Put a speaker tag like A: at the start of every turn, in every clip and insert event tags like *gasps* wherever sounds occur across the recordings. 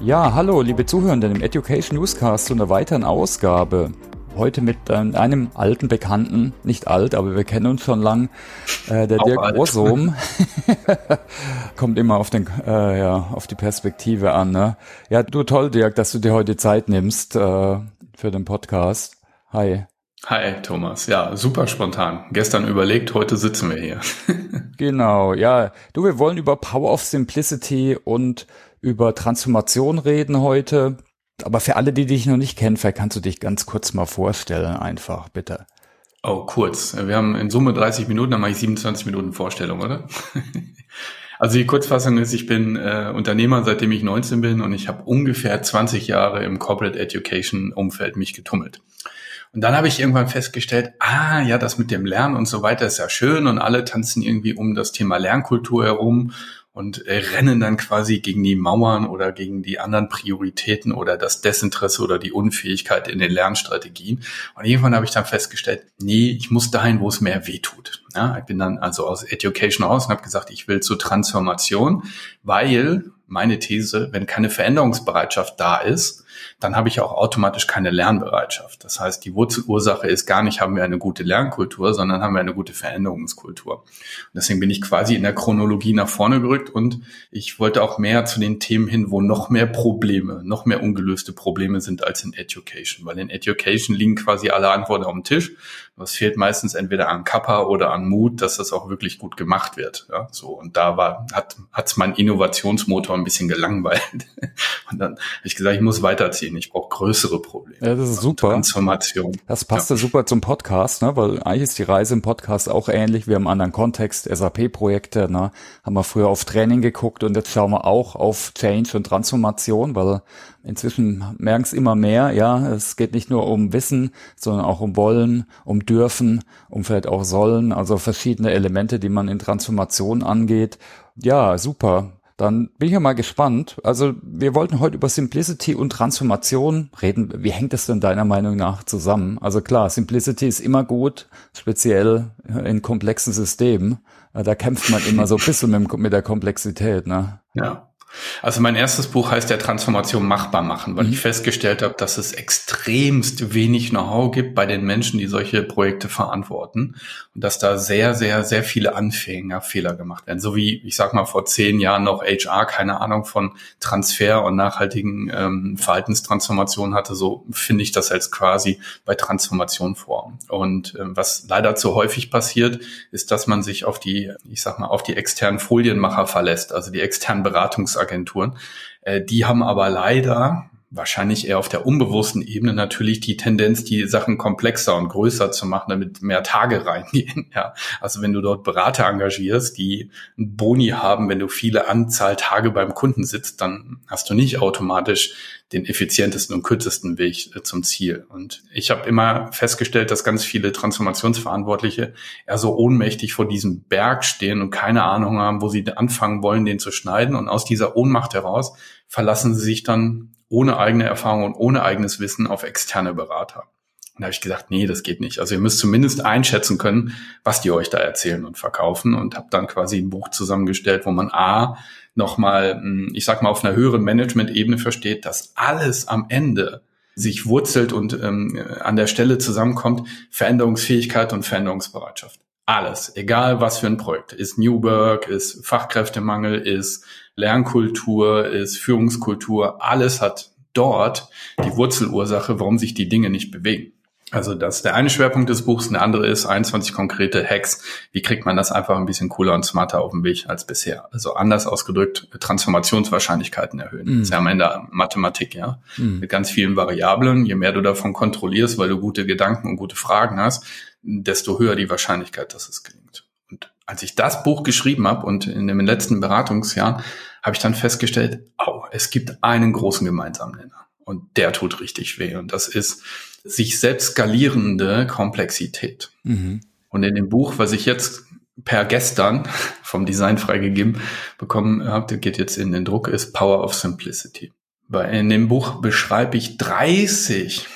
A: Ja, hallo, liebe Zuhörenden im Education Newscast zu einer weiteren Ausgabe. Heute mit einem alten Bekannten, nicht alt, aber wir kennen uns schon lang, äh, der
B: Auch
A: Dirk
B: alt.
A: Ursom. *laughs* *laughs* Kommt immer auf, den, äh, ja, auf die Perspektive an. Ne? Ja, du toll, Dirk, dass du dir heute Zeit nimmst äh, für den Podcast. Hi.
B: Hi Thomas, ja, super spontan. Gestern überlegt, heute sitzen wir hier. *laughs*
A: Genau, ja. Du, wir wollen über Power of Simplicity und über Transformation reden heute. Aber für alle, die dich noch nicht kennen, vielleicht kannst du dich ganz kurz mal vorstellen, einfach, bitte.
B: Oh, kurz. Wir haben in Summe 30 Minuten, dann mache ich 27 Minuten Vorstellung, oder? *laughs* Also die Kurzfassung ist, ich bin äh, Unternehmer, seitdem ich 19 bin und ich habe ungefähr 20 Jahre im Corporate Education Umfeld mich getummelt. Und dann habe ich irgendwann festgestellt, ah ja, das mit dem Lernen und so weiter ist ja schön und alle tanzen irgendwie um das Thema Lernkultur herum und äh, rennen dann quasi gegen die Mauern oder gegen die anderen Prioritäten oder das Desinteresse oder die Unfähigkeit in den Lernstrategien. Und irgendwann habe ich dann festgestellt, nee, ich muss dahin, wo es mehr weh tut. Ja, ich bin dann also aus Education raus und habe gesagt, ich will zur Transformation, weil meine These, wenn keine Veränderungsbereitschaft da ist, dann habe ich auch automatisch keine Lernbereitschaft. Das heißt, die Wurzelursache ist gar nicht, haben wir eine gute Lernkultur, sondern haben wir eine gute Veränderungskultur. Und deswegen bin ich quasi in der Chronologie nach vorne gerückt und ich wollte auch mehr zu den Themen hin, wo noch mehr Probleme, noch mehr ungelöste Probleme sind als in Education. Weil in Education liegen quasi alle Antworten auf dem Tisch. Es fehlt meistens entweder an Kappa oder an Mut, dass das auch wirklich gut gemacht wird. Ja, so. Und da war, hat, hat's mein Innovationsmotor ein bisschen gelangweilt. *laughs* Und dann habe ich gesagt, ich muss weiterziehen. Ich brauche größere Probleme.
A: Ja, das ist super.
B: Transformation.
A: Das passt ja. super zum Podcast, ne? weil eigentlich ist die Reise im Podcast auch ähnlich. Wir haben einen anderen Kontext, SAP-Projekte, ne? haben wir früher auf Training geguckt und jetzt schauen wir auch auf Change und Transformation, weil inzwischen merken es immer mehr, ja, es geht nicht nur um Wissen, sondern auch um Wollen, um Dürfen, um vielleicht auch Sollen, also verschiedene Elemente, die man in Transformation angeht. Ja, super. Dann bin ich ja mal gespannt. Also wir wollten heute über Simplicity und Transformation reden. Wie hängt das denn deiner Meinung nach zusammen? Also klar, Simplicity ist immer gut, speziell in komplexen Systemen. Da kämpft man immer so ein bisschen mit, mit der Komplexität. Ne?
B: Ja. Also mein erstes Buch heißt der Transformation machbar machen, weil mhm. ich festgestellt habe, dass es extremst wenig Know-how gibt bei den Menschen, die solche Projekte verantworten und dass da sehr, sehr, sehr viele Anfänger Fehler gemacht werden. So wie, ich sag mal, vor zehn Jahren noch HR keine Ahnung von Transfer und nachhaltigen ähm, Verhaltenstransformation hatte, so finde ich das jetzt quasi bei Transformation vor. Und ähm, was leider zu häufig passiert, ist, dass man sich auf die, ich sag mal, auf die externen Folienmacher verlässt, also die externen Beratungs Agenturen. Äh, die haben aber leider wahrscheinlich eher auf der unbewussten Ebene natürlich die Tendenz, die Sachen komplexer und größer zu machen, damit mehr Tage *laughs* reingehen. Ja, also wenn du dort Berater engagierst, die einen Boni haben, wenn du viele Anzahl Tage beim Kunden sitzt, dann hast du nicht automatisch den effizientesten und kürzesten Weg äh, zum Ziel. Und ich habe immer festgestellt, dass ganz viele Transformationsverantwortliche eher so ohnmächtig vor diesem Berg stehen und keine Ahnung haben, wo sie anfangen wollen, den zu schneiden. Und aus dieser Ohnmacht heraus verlassen sie sich dann ohne eigene Erfahrung und ohne eigenes Wissen auf externe Berater. Und da habe ich gesagt, nee, das geht nicht. Also ihr müsst zumindest einschätzen können, was die euch da erzählen und verkaufen und habe dann quasi ein Buch zusammengestellt, wo man A, nochmal, ich sag mal, auf einer höheren Management-Ebene versteht, dass alles am Ende sich wurzelt und ähm, an der Stelle zusammenkommt, Veränderungsfähigkeit und Veränderungsbereitschaft. Alles, egal was für ein Projekt. Ist New Work, ist Fachkräftemangel, ist Lernkultur, ist Führungskultur, alles hat dort die Wurzelursache, warum sich die Dinge nicht bewegen. Also das ist der eine Schwerpunkt des Buchs, der andere ist 21 konkrete Hacks. Wie kriegt man das einfach ein bisschen cooler und smarter auf den Weg als bisher? Also anders ausgedrückt, Transformationswahrscheinlichkeiten erhöhen. Mhm. Das ist ja am Ende Mathematik, ja. Mhm. Mit ganz vielen Variablen. Je mehr du davon kontrollierst, weil du gute Gedanken und gute Fragen hast, desto höher die Wahrscheinlichkeit, dass es gelingt. Als ich das Buch geschrieben habe und in dem letzten Beratungsjahr, habe ich dann festgestellt, oh, es gibt einen großen gemeinsamen Nenner. Und der tut richtig weh. Und das ist sich selbst skalierende Komplexität. Mhm. Und in dem Buch, was ich jetzt per gestern *laughs* vom Design freigegeben bekommen habe, geht jetzt in den Druck, ist Power of Simplicity. Weil in dem Buch beschreibe ich 30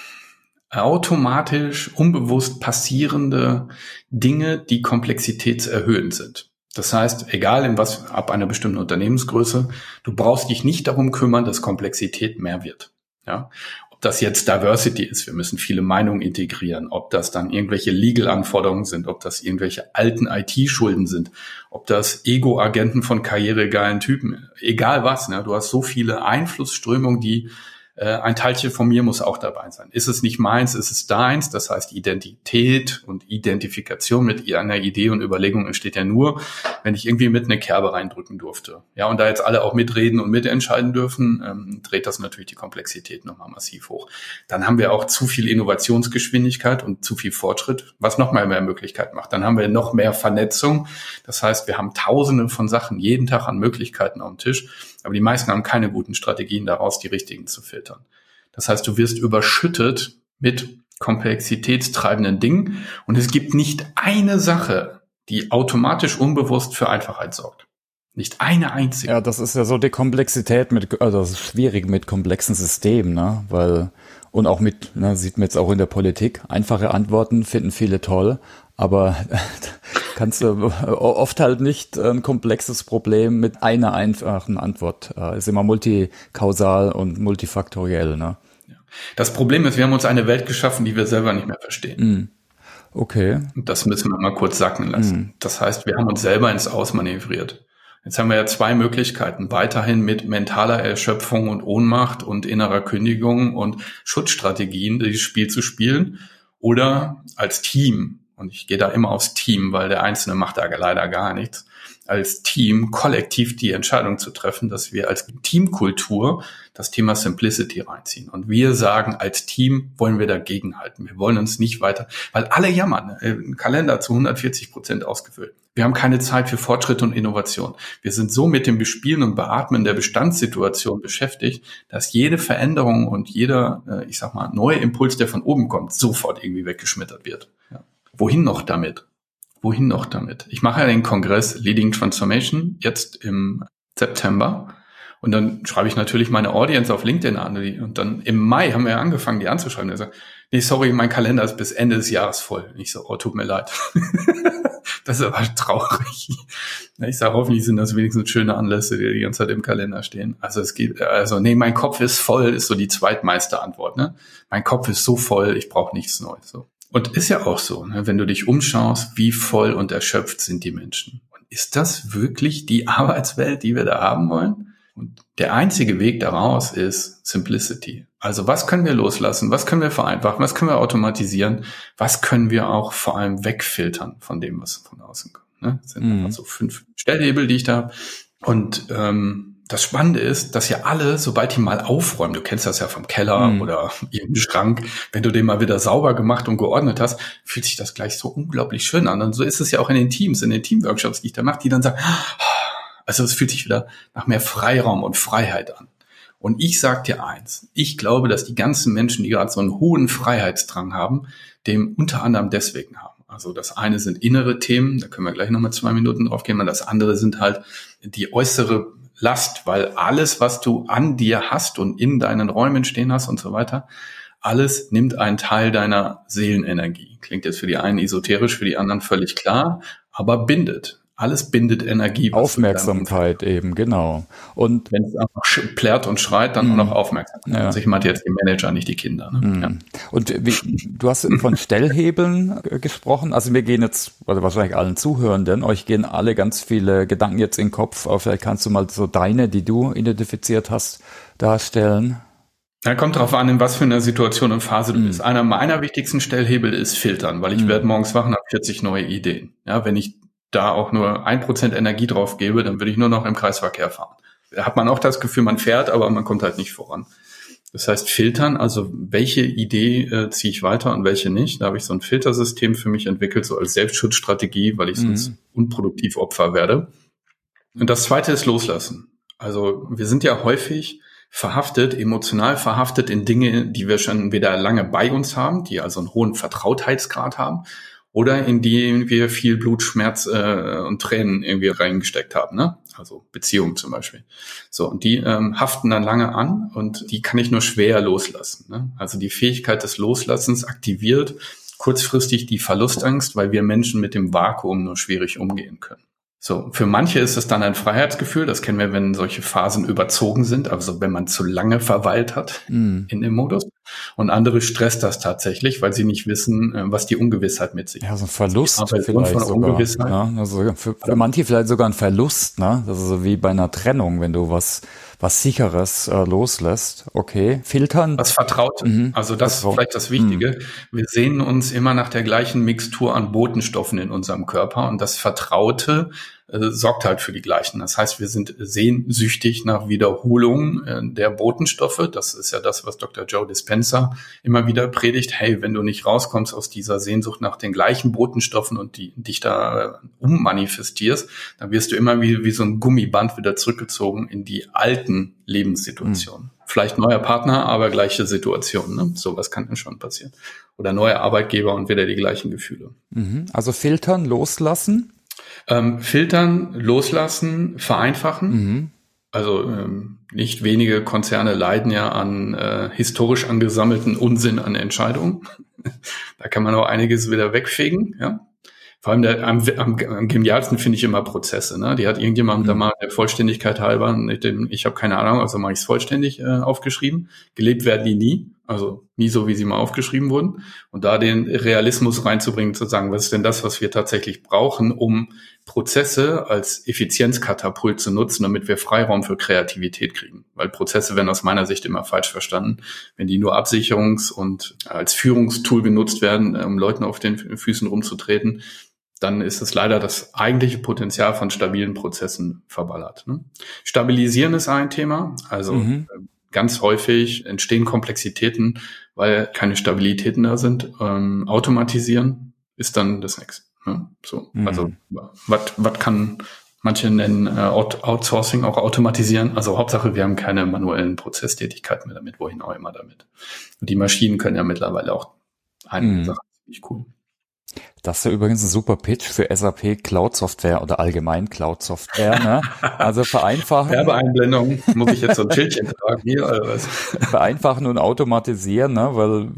B: automatisch, unbewusst passierende Dinge, die komplexitätserhöhend sind. Das heißt, egal in was, ab einer bestimmten Unternehmensgröße, du brauchst dich nicht darum kümmern, dass Komplexität mehr wird. Ja? Ob das jetzt Diversity ist, wir müssen viele Meinungen integrieren, ob das dann irgendwelche Legal-Anforderungen sind, ob das irgendwelche alten IT-Schulden sind, ob das Ego-Agenten von karrieregeilen Typen, egal was, ne? du hast so viele Einflussströmungen, die äh, ein Teilchen von mir muss auch dabei sein. Ist es nicht meins, ist es deins? Das heißt, Identität und Identifikation mit einer Idee und Überlegung entsteht ja nur, wenn ich irgendwie mit eine Kerbe reindrücken durfte. Ja, und da jetzt alle auch mitreden und mitentscheiden dürfen, ähm, dreht das natürlich die Komplexität nochmal massiv hoch. Dann haben wir auch zu viel Innovationsgeschwindigkeit und zu viel Fortschritt, was nochmal mehr Möglichkeiten macht. Dann haben wir noch mehr Vernetzung. Das heißt, wir haben tausende von Sachen jeden Tag an Möglichkeiten auf dem Tisch aber die meisten haben keine guten Strategien daraus, die richtigen zu filtern. Das heißt, du wirst überschüttet mit komplexitätstreibenden Dingen und es gibt nicht eine Sache, die automatisch unbewusst für Einfachheit sorgt. Nicht eine einzige.
A: Ja, das ist ja so die Komplexität mit, also das ist schwierig mit komplexen Systemen, ne? Weil, und auch mit, ne, sieht man jetzt auch in der Politik, einfache Antworten finden viele toll, aber *laughs* kannst du oft halt nicht ein komplexes Problem mit einer einfachen Antwort. Äh, ist immer multikausal und multifaktoriell, ne?
B: Das Problem ist, wir haben uns eine Welt geschaffen, die wir selber nicht mehr verstehen. Mm.
A: Okay.
B: Das müssen wir mal kurz sacken lassen. Mm. Das heißt, wir haben uns selber ins Ausmanövriert. Jetzt haben wir ja zwei Möglichkeiten. Weiterhin mit mentaler Erschöpfung und Ohnmacht und innerer Kündigung und Schutzstrategien dieses Spiel zu spielen oder als Team und ich gehe da immer aufs Team, weil der Einzelne macht da leider gar nichts, als Team kollektiv die Entscheidung zu treffen, dass wir als Teamkultur das Thema Simplicity reinziehen. Und wir sagen, als Team wollen wir dagegenhalten. Wir wollen uns nicht weiter, weil alle jammern, äh, ein Kalender zu 140 Prozent ausgefüllt. Wir haben keine Zeit für Fortschritt und Innovation. Wir sind so mit dem Bespielen und Beatmen der Bestandssituation beschäftigt, dass jede Veränderung und jeder, äh, ich sag mal, neue Impuls, der von oben kommt, sofort irgendwie weggeschmettert wird. Ja. Wohin noch damit? Wohin noch damit? Ich mache ja den Kongress Leading Transformation jetzt im September. Und dann schreibe ich natürlich meine Audience auf LinkedIn an. Und dann im Mai haben wir angefangen, die anzuschreiben. Er sagt, nee, sorry, mein Kalender ist bis Ende des Jahres voll. Und ich so, oh, tut mir leid. *laughs* das ist aber traurig. Ich sage, hoffentlich sind das wenigstens schöne Anlässe, die die ganze Zeit im Kalender stehen. Also es geht, also nee, mein Kopf ist voll, ist so die zweitmeiste Antwort. Ne? Mein Kopf ist so voll, ich brauche nichts Neues. So. Und ist ja auch so, ne? wenn du dich umschaust, wie voll und erschöpft sind die Menschen. Und ist das wirklich die *laughs* Arbeitswelt, die wir da haben wollen? Und der einzige Weg daraus ist Simplicity. Also was können wir loslassen? Was können wir vereinfachen? Was können wir automatisieren? Was können wir auch vor allem wegfiltern von dem, was von außen kommt? Ne? Das sind mhm. also fünf Stellhebel, die ich da habe. Und ähm, das Spannende ist, dass ja alle, sobald die mal aufräumen, du kennst das ja vom Keller mhm. oder *laughs* im Schrank, wenn du den mal wieder sauber gemacht und geordnet hast, fühlt sich das gleich so unglaublich schön an. Und so ist es ja auch in den Teams, in den Teamworkshops, die ich da mache, die dann sagen, *gasps* also es fühlt sich wieder nach mehr Freiraum und Freiheit an. Und ich sag dir eins, ich glaube, dass die ganzen Menschen, die gerade so einen hohen Freiheitsdrang haben, dem unter anderem deswegen haben. Also das eine sind innere Themen, da können wir gleich nochmal zwei Minuten drauf gehen, und das andere sind halt die äußere Last, weil alles, was du an dir hast und in deinen Räumen stehen hast und so weiter, alles nimmt einen Teil deiner Seelenenergie. Klingt jetzt für die einen esoterisch, für die anderen völlig klar, aber bindet alles bindet Energie.
A: Aufmerksamkeit eben, genau.
B: Und wenn es einfach plärt und schreit, dann mm. noch Aufmerksamkeit. Ja. Also ich meinte jetzt die Manager, nicht die Kinder. Ne? Mm.
A: Ja. Und wie, du hast von Stellhebeln äh, gesprochen. Also wir gehen jetzt, also wahrscheinlich allen Zuhörenden, euch gehen alle ganz viele Gedanken jetzt in den Kopf. Aber vielleicht kannst du mal so deine, die du identifiziert hast, darstellen.
B: Ja, kommt darauf an, in was für einer Situation und Phase du mm. bist. Einer meiner wichtigsten Stellhebel ist filtern, weil ich werde morgens wachen, habe 40 neue Ideen. Ja, wenn ich da auch nur ein Prozent Energie drauf gebe, dann würde ich nur noch im Kreisverkehr fahren. Da hat man auch das Gefühl, man fährt, aber man kommt halt nicht voran. Das heißt, filtern, also welche Idee äh, ziehe ich weiter und welche nicht. Da habe ich so ein Filtersystem für mich entwickelt, so als Selbstschutzstrategie, weil ich mhm. sonst unproduktiv Opfer werde. Und das zweite ist loslassen. Also wir sind ja häufig verhaftet, emotional verhaftet in Dinge, die wir schon wieder lange bei uns haben, die also einen hohen Vertrautheitsgrad haben oder in die wir viel Blut, Schmerz äh, und Tränen irgendwie reingesteckt haben, ne? Also Beziehungen zum Beispiel. So, und die ähm, haften dann lange an und die kann ich nur schwer loslassen. Ne? Also die Fähigkeit des Loslassens aktiviert kurzfristig die Verlustangst, weil wir Menschen mit dem Vakuum nur schwierig umgehen können. So, für manche ist es dann ein Freiheitsgefühl, das kennen wir, wenn solche Phasen überzogen sind, also wenn man zu lange verweilt hat mm. in dem Modus. Und andere stresst das tatsächlich, weil sie nicht wissen, äh, was die Ungewissheit mit sich.
A: Ja, so ein Verlust vielleicht von sogar. Ungewissheit. Ja, also für, für manche vielleicht sogar ein Verlust, ne? Das ist so wie bei einer Trennung, wenn du was was sicheres äh, loslässt. Okay, filtern.
B: Was vertraut. Mhm. Also das ist vielleicht das Wichtige. Mhm. Wir sehen uns immer nach der gleichen Mixtur an Botenstoffen in unserem Körper und das Vertraute äh, sorgt halt für die gleichen. Das heißt, wir sind sehnsüchtig nach Wiederholung äh, der Botenstoffe. Das ist ja das, was Dr. Joe Dispenza immer wieder predigt. Hey, wenn du nicht rauskommst aus dieser Sehnsucht nach den gleichen Botenstoffen und die, dich da äh, ummanifestierst, dann wirst du immer wie, wie so ein Gummiband wieder zurückgezogen in die alten Lebenssituationen. Mhm. Vielleicht neuer Partner, aber gleiche Situation. Ne? Sowas kann dann schon passieren. Oder neue Arbeitgeber und wieder die gleichen Gefühle.
A: Mhm. Also filtern, loslassen
B: ähm, filtern, loslassen, vereinfachen. Mhm. Also ähm, nicht wenige Konzerne leiden ja an äh, historisch angesammelten Unsinn an Entscheidungen. *laughs* da kann man auch einiges wieder wegfegen. Ja? Vor allem der, am, am, am genialsten finde ich immer Prozesse. Ne? Die hat irgendjemand mhm. da mal der Vollständigkeit halber, ich, ich habe keine Ahnung, also mache ich es vollständig äh, aufgeschrieben. Gelebt werden die nie. Also nie so, wie sie mal aufgeschrieben wurden. Und da den Realismus reinzubringen, zu sagen, was ist denn das, was wir tatsächlich brauchen, um Prozesse als Effizienzkatapult zu nutzen, damit wir Freiraum für Kreativität kriegen. Weil Prozesse werden aus meiner Sicht immer falsch verstanden. Wenn die nur Absicherungs- und als Führungstool genutzt werden, um Leuten auf den Füßen rumzutreten, dann ist es leider das eigentliche Potenzial von stabilen Prozessen verballert. Ne? Stabilisieren ist ein Thema. Also mhm ganz häufig entstehen Komplexitäten, weil keine Stabilitäten da sind. Ähm, automatisieren ist dann das nächste. Ne? So, mhm. also was was kann manche nennen äh, Outsourcing auch automatisieren. Also Hauptsache, wir haben keine manuellen Prozesstätigkeiten mehr damit, wohin auch immer damit. Und die Maschinen können ja mittlerweile auch einige mhm. Sachen ziemlich cool.
A: Das ist ja übrigens ein super Pitch für SAP Cloud Software oder allgemein Cloud Software. Ne? Also vereinfachen.
B: Werbeeinblendung. Muss ich jetzt so ein Schildchen tragen hier oder was?
A: Vereinfachen und automatisieren, ne? weil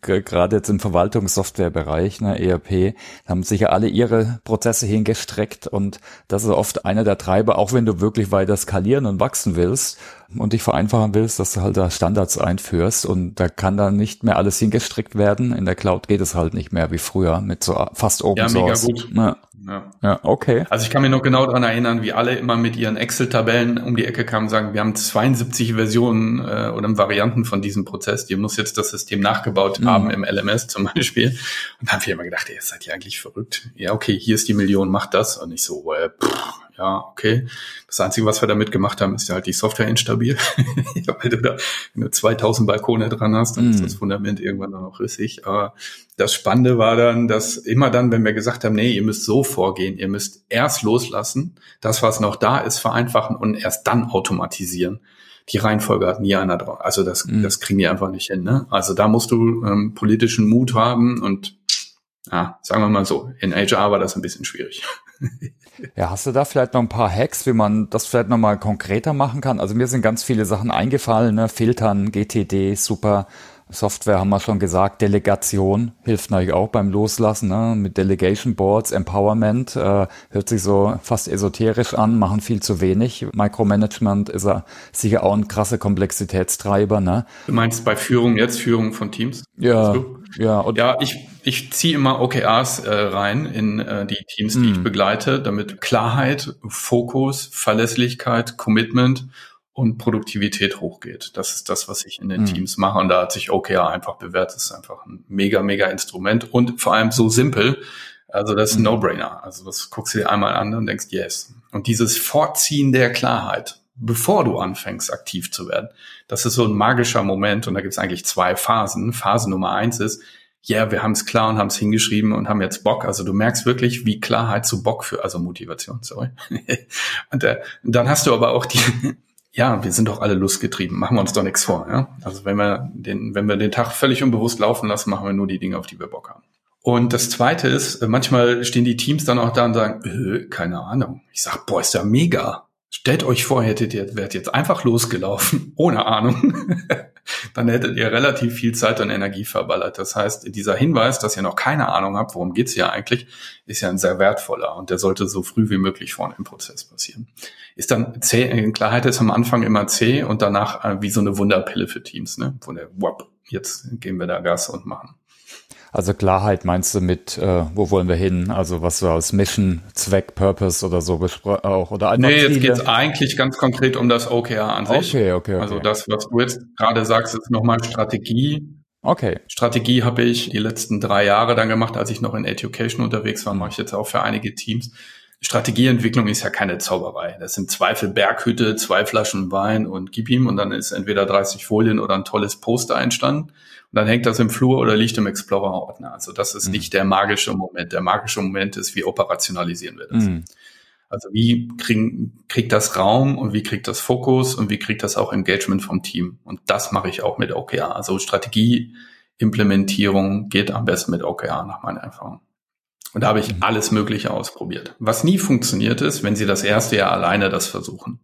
A: gerade jetzt im Verwaltungssoftwarebereich, ne, ERP, haben sicher alle ihre Prozesse hingestreckt und das ist oft einer der Treiber, auch wenn du wirklich weiter skalieren und wachsen willst und dich vereinfachen willst, dass du halt da Standards einführst und da kann dann nicht mehr alles hingestreckt werden. In der Cloud geht es halt nicht mehr wie früher mit so fast Open ja, Source. Mega gut. Ja.
B: Ja. ja, okay. Also ich kann mich noch genau daran erinnern, wie alle immer mit ihren Excel-Tabellen um die Ecke kamen und sagen, wir haben 72 Versionen äh, oder Varianten von diesem Prozess. Die muss jetzt das System nachgebaut mhm. haben im LMS zum Beispiel. Und da haben wir immer gedacht, ihr seid ja eigentlich verrückt. Ja, okay, hier ist die Million, macht das. Und ich so, äh, pff, ja, okay. Das Einzige, was wir damit gemacht haben, ist ja halt die Software instabil. Weil du da, wenn du 2000 Balkone dran hast, dann mm. ist das Fundament irgendwann dann auch rissig. Aber das Spannende war dann, dass immer dann, wenn wir gesagt haben, nee, ihr müsst so vorgehen, ihr müsst erst loslassen, das, was noch da ist, vereinfachen und erst dann automatisieren. Die Reihenfolge hat nie einer drauf. Also das, mm. das kriegen die einfach nicht hin. Ne? Also da musst du ähm, politischen Mut haben und ja, sagen wir mal so, in HR war das ein bisschen schwierig. *laughs*
A: Ja, hast du da vielleicht noch ein paar Hacks, wie man das vielleicht noch mal konkreter machen kann? Also mir sind ganz viele Sachen eingefallen, ne? Filtern, GTD, super. Software haben wir schon gesagt, Delegation hilft natürlich auch beim Loslassen, ne? mit Delegation Boards, Empowerment, äh, hört sich so fast esoterisch an, machen viel zu wenig. Micromanagement ist ja sicher auch ein krasser Komplexitätstreiber. Ne?
B: Du meinst bei Führung jetzt, Führung von Teams?
A: Ja, ja.
B: Ja, ich, ich ziehe immer OKRs äh, rein in äh, die Teams, die mm. ich mhm. begleite, damit Klarheit, Fokus, Verlässlichkeit, Commitment und Produktivität hochgeht. Das ist das, was ich in den mhm. Teams mache. Und da hat sich OKR einfach bewährt. Das ist einfach ein mega, mega Instrument und vor allem so simpel. Also das ist ein mhm. No-Brainer. Also das guckst du dir einmal an und denkst, yes. Und dieses Vorziehen der Klarheit, bevor du anfängst, aktiv zu werden, das ist so ein magischer Moment. Und da gibt es eigentlich zwei Phasen. Phase Nummer eins ist, ja, yeah, wir haben es klar und haben es hingeschrieben und haben jetzt Bock. Also du merkst wirklich, wie Klarheit zu Bock für, also Motivation, sorry. *laughs* und äh, dann hast du aber auch die, ja, wir sind doch alle lustgetrieben, machen wir uns doch nichts vor. Ja? Also wenn wir, den, wenn wir den Tag völlig unbewusst laufen lassen, machen wir nur die Dinge, auf die wir Bock haben. Und das Zweite ist, äh, manchmal stehen die Teams dann auch da und sagen, äh, keine Ahnung. Ich sag, boah, ist ja mega. Stellt euch vor, hättet ihr wärt jetzt einfach losgelaufen, *laughs* ohne Ahnung. *laughs* dann hättet ihr relativ viel Zeit und Energie verballert. Das heißt, dieser Hinweis, dass ihr noch keine Ahnung habt, worum geht's hier eigentlich, ist ja ein sehr wertvoller und der sollte so früh wie möglich vorne im Prozess passieren. Ist dann zäh, Klarheit ist am Anfang immer zäh und danach äh, wie so eine Wunderpille für Teams, ne? Wo der, wop, jetzt geben wir da Gas und machen.
A: Also Klarheit meinst du mit, äh, wo wollen wir hin? Also was wir als Mission, Zweck, Purpose oder so auch oder
B: Nee, jetzt geht es eigentlich ganz konkret um das OKR an sich.
A: Okay, okay, okay.
B: Also das, was du jetzt gerade sagst, ist nochmal Strategie.
A: Okay.
B: Strategie habe ich die letzten drei Jahre dann gemacht, als ich noch in Education unterwegs war, mache ich jetzt auch für einige Teams. Strategieentwicklung ist ja keine Zauberei. Das sind Zweifel Berghütte, zwei Flaschen Wein und gib ihm und dann ist entweder 30 Folien oder ein tolles Poster entstanden. Und dann hängt das im Flur oder liegt im Explorer-Ordner. Also das ist mhm. nicht der magische Moment. Der magische Moment ist, wie operationalisieren wir das? Mhm. Also wie kriegen, kriegt das Raum und wie kriegt das Fokus und wie kriegt das auch Engagement vom Team? Und das mache ich auch mit OKR. Also Strategieimplementierung geht am besten mit OKR nach meiner Erfahrung. Und da habe ich alles Mögliche ausprobiert. Was nie funktioniert ist, wenn Sie das erste Jahr alleine das versuchen.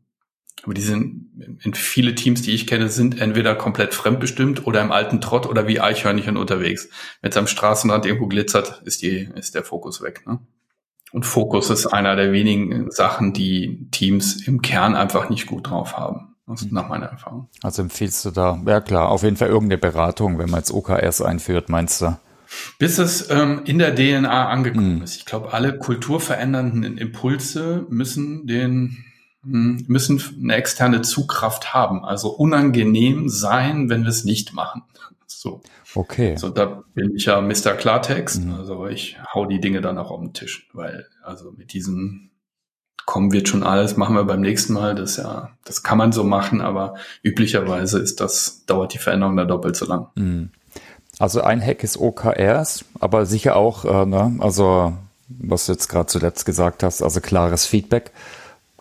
B: Aber die sind, in viele Teams, die ich kenne, sind entweder komplett fremdbestimmt oder im alten Trott oder wie Eichhörnchen unterwegs. Wenn es am Straßenrand irgendwo glitzert, ist die, ist der Fokus weg, ne? Und Fokus ist einer der wenigen Sachen, die Teams im Kern einfach nicht gut drauf haben. Das ist nach meiner Erfahrung.
A: Also empfiehlst du da, ja klar, auf jeden Fall irgendeine Beratung, wenn man jetzt OKRs einführt, meinst du?
B: Bis es ähm, in der DNA angekommen mhm. ist. Ich glaube, alle kulturverändernden Impulse müssen den hm, müssen eine externe Zugkraft haben, also unangenehm sein, wenn wir es nicht machen. So.
A: Okay.
B: So, da bin ich ja Mr. Klartext. Mhm. Also ich hau die Dinge dann auch auf den Tisch, weil also mit diesem kommen wird schon alles, machen wir beim nächsten Mal. Das ja, das kann man so machen, aber üblicherweise ist das, dauert die Veränderung da doppelt so lang. Mhm.
A: Also ein Hack ist OKRs, aber sicher auch, äh, ne, also was du jetzt gerade zuletzt gesagt hast, also klares Feedback.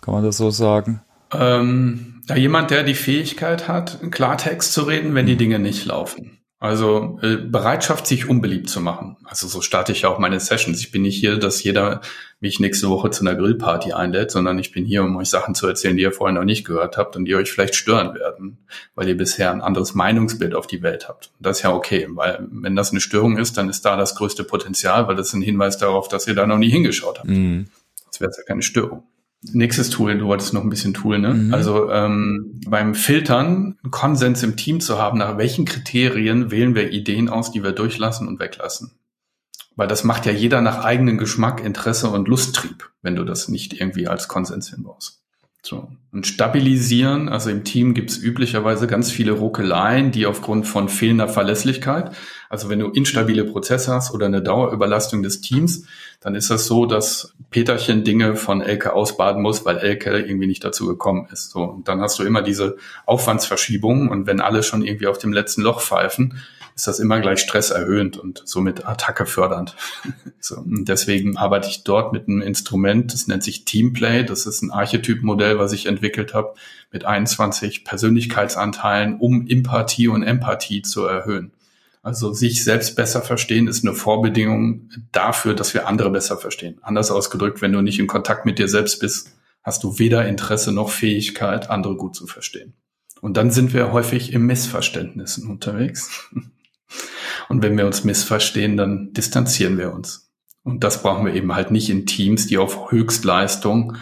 A: Kann man das so sagen?
B: Ähm, ja, jemand, der die Fähigkeit hat, Klartext zu reden, wenn die Dinge nicht laufen. Also äh, Bereitschaft, sich unbeliebt zu machen. Also so starte ich auch meine Sessions. Ich bin nicht hier, dass jeder mich nächste Woche zu einer Grillparty einlädt, sondern ich bin hier, um euch Sachen zu erzählen, die ihr vorher noch nicht gehört habt und die euch vielleicht stören werden, weil ihr bisher ein anderes Meinungsbild auf die Welt habt. Und das ist ja okay, weil wenn das eine Störung ist, dann ist da das größte Potenzial, weil das ist ein Hinweis darauf, dass ihr da noch nie hingeschaut habt. Mhm. Das wäre ja keine Störung. Nächstes Tool, du wolltest noch ein bisschen Tool, ne? Mhm. Also ähm, beim Filtern Konsens im Team zu haben, nach welchen Kriterien wählen wir Ideen aus, die wir durchlassen und weglassen. Weil das macht ja jeder nach eigenem Geschmack, Interesse und Lusttrieb, wenn du das nicht irgendwie als Konsens hinbaust. So. Und stabilisieren, also im Team gibt es üblicherweise ganz viele Ruckeleien, die aufgrund von fehlender Verlässlichkeit, also wenn du instabile Prozesse hast oder eine Dauerüberlastung des Teams, dann ist das so, dass Peterchen Dinge von Elke ausbaden muss, weil Elke irgendwie nicht dazu gekommen ist. So. Und dann hast du immer diese Aufwandsverschiebungen und wenn alle schon irgendwie auf dem letzten Loch pfeifen, ist das immer gleich stresserhöhend und somit Attacke fördernd. *laughs* so, deswegen arbeite ich dort mit einem Instrument, das nennt sich Teamplay. Das ist ein Archetypmodell, was ich entwickelt habe, mit 21 Persönlichkeitsanteilen, um Empathie und Empathie zu erhöhen. Also sich selbst besser verstehen ist eine Vorbedingung dafür, dass wir andere besser verstehen. Anders ausgedrückt, wenn du nicht in Kontakt mit dir selbst bist, hast du weder Interesse noch Fähigkeit, andere gut zu verstehen. Und dann sind wir häufig im Missverständnissen unterwegs. *laughs* Und wenn wir uns missverstehen, dann distanzieren wir uns. Und das brauchen wir eben halt nicht in Teams, die auf Höchstleistung